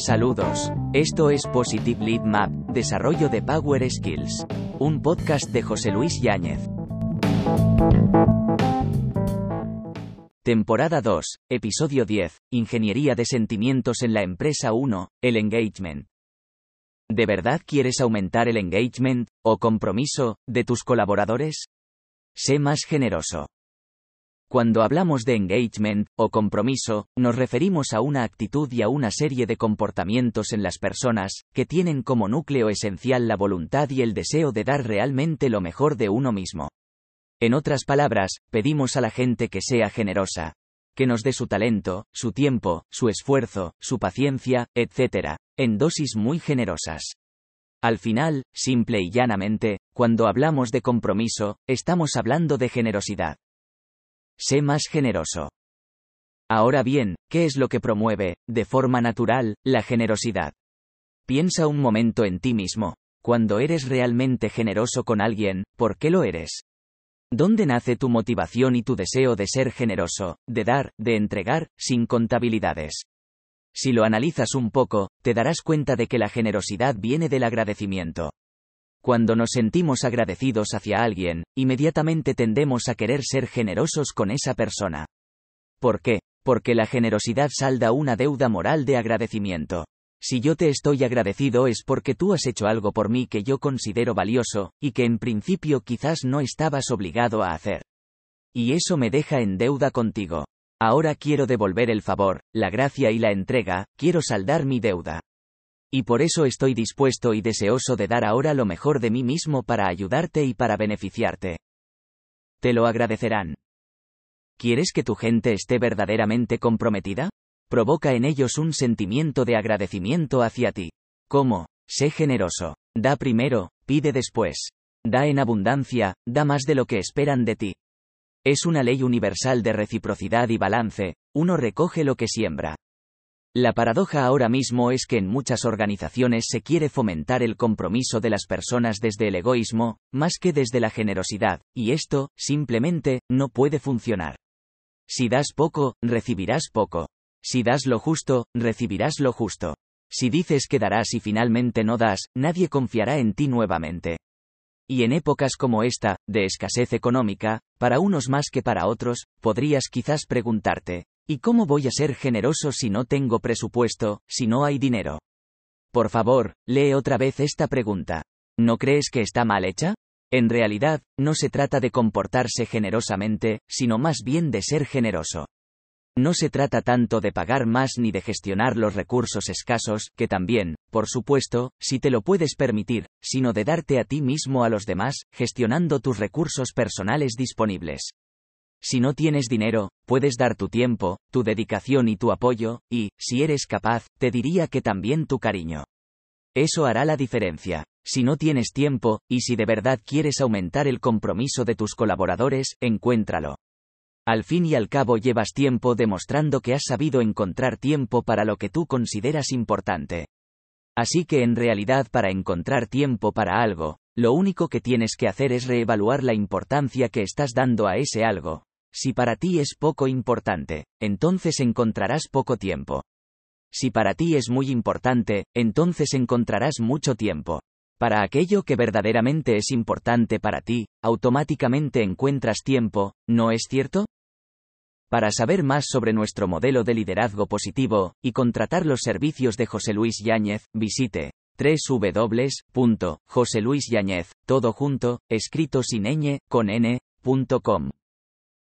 Saludos. Esto es Positive Lead Map, Desarrollo de Power Skills. Un podcast de José Luis Yáñez. Temporada 2, Episodio 10, Ingeniería de Sentimientos en la Empresa 1, el Engagement. ¿De verdad quieres aumentar el engagement, o compromiso, de tus colaboradores? Sé más generoso. Cuando hablamos de engagement, o compromiso, nos referimos a una actitud y a una serie de comportamientos en las personas, que tienen como núcleo esencial la voluntad y el deseo de dar realmente lo mejor de uno mismo. En otras palabras, pedimos a la gente que sea generosa, que nos dé su talento, su tiempo, su esfuerzo, su paciencia, etc., en dosis muy generosas. Al final, simple y llanamente, cuando hablamos de compromiso, estamos hablando de generosidad. Sé más generoso. Ahora bien, ¿qué es lo que promueve, de forma natural, la generosidad? Piensa un momento en ti mismo. Cuando eres realmente generoso con alguien, ¿por qué lo eres? ¿Dónde nace tu motivación y tu deseo de ser generoso, de dar, de entregar, sin contabilidades? Si lo analizas un poco, te darás cuenta de que la generosidad viene del agradecimiento. Cuando nos sentimos agradecidos hacia alguien, inmediatamente tendemos a querer ser generosos con esa persona. ¿Por qué? Porque la generosidad salda una deuda moral de agradecimiento. Si yo te estoy agradecido es porque tú has hecho algo por mí que yo considero valioso, y que en principio quizás no estabas obligado a hacer. Y eso me deja en deuda contigo. Ahora quiero devolver el favor, la gracia y la entrega, quiero saldar mi deuda. Y por eso estoy dispuesto y deseoso de dar ahora lo mejor de mí mismo para ayudarte y para beneficiarte. Te lo agradecerán. ¿Quieres que tu gente esté verdaderamente comprometida? Provoca en ellos un sentimiento de agradecimiento hacia ti. ¿Cómo? Sé generoso. Da primero, pide después. Da en abundancia, da más de lo que esperan de ti. Es una ley universal de reciprocidad y balance, uno recoge lo que siembra. La paradoja ahora mismo es que en muchas organizaciones se quiere fomentar el compromiso de las personas desde el egoísmo, más que desde la generosidad, y esto, simplemente, no puede funcionar. Si das poco, recibirás poco. Si das lo justo, recibirás lo justo. Si dices que darás y finalmente no das, nadie confiará en ti nuevamente. Y en épocas como esta, de escasez económica, para unos más que para otros, podrías quizás preguntarte, ¿Y cómo voy a ser generoso si no tengo presupuesto, si no hay dinero? Por favor, lee otra vez esta pregunta. ¿No crees que está mal hecha? En realidad, no se trata de comportarse generosamente, sino más bien de ser generoso. No se trata tanto de pagar más ni de gestionar los recursos escasos, que también, por supuesto, si te lo puedes permitir, sino de darte a ti mismo a los demás, gestionando tus recursos personales disponibles. Si no tienes dinero, puedes dar tu tiempo, tu dedicación y tu apoyo, y, si eres capaz, te diría que también tu cariño. Eso hará la diferencia. Si no tienes tiempo, y si de verdad quieres aumentar el compromiso de tus colaboradores, encuéntralo. Al fin y al cabo llevas tiempo demostrando que has sabido encontrar tiempo para lo que tú consideras importante. Así que en realidad para encontrar tiempo para algo, lo único que tienes que hacer es reevaluar la importancia que estás dando a ese algo, si para ti es poco importante, entonces encontrarás poco tiempo. Si para ti es muy importante, entonces encontrarás mucho tiempo. Para aquello que verdaderamente es importante para ti, automáticamente encuentras tiempo, ¿no es cierto? Para saber más sobre nuestro modelo de liderazgo positivo, y contratar los servicios de José Luis Yáñez, visite www.joseluisyañez, todo junto, escrito sin ñ, con n.com.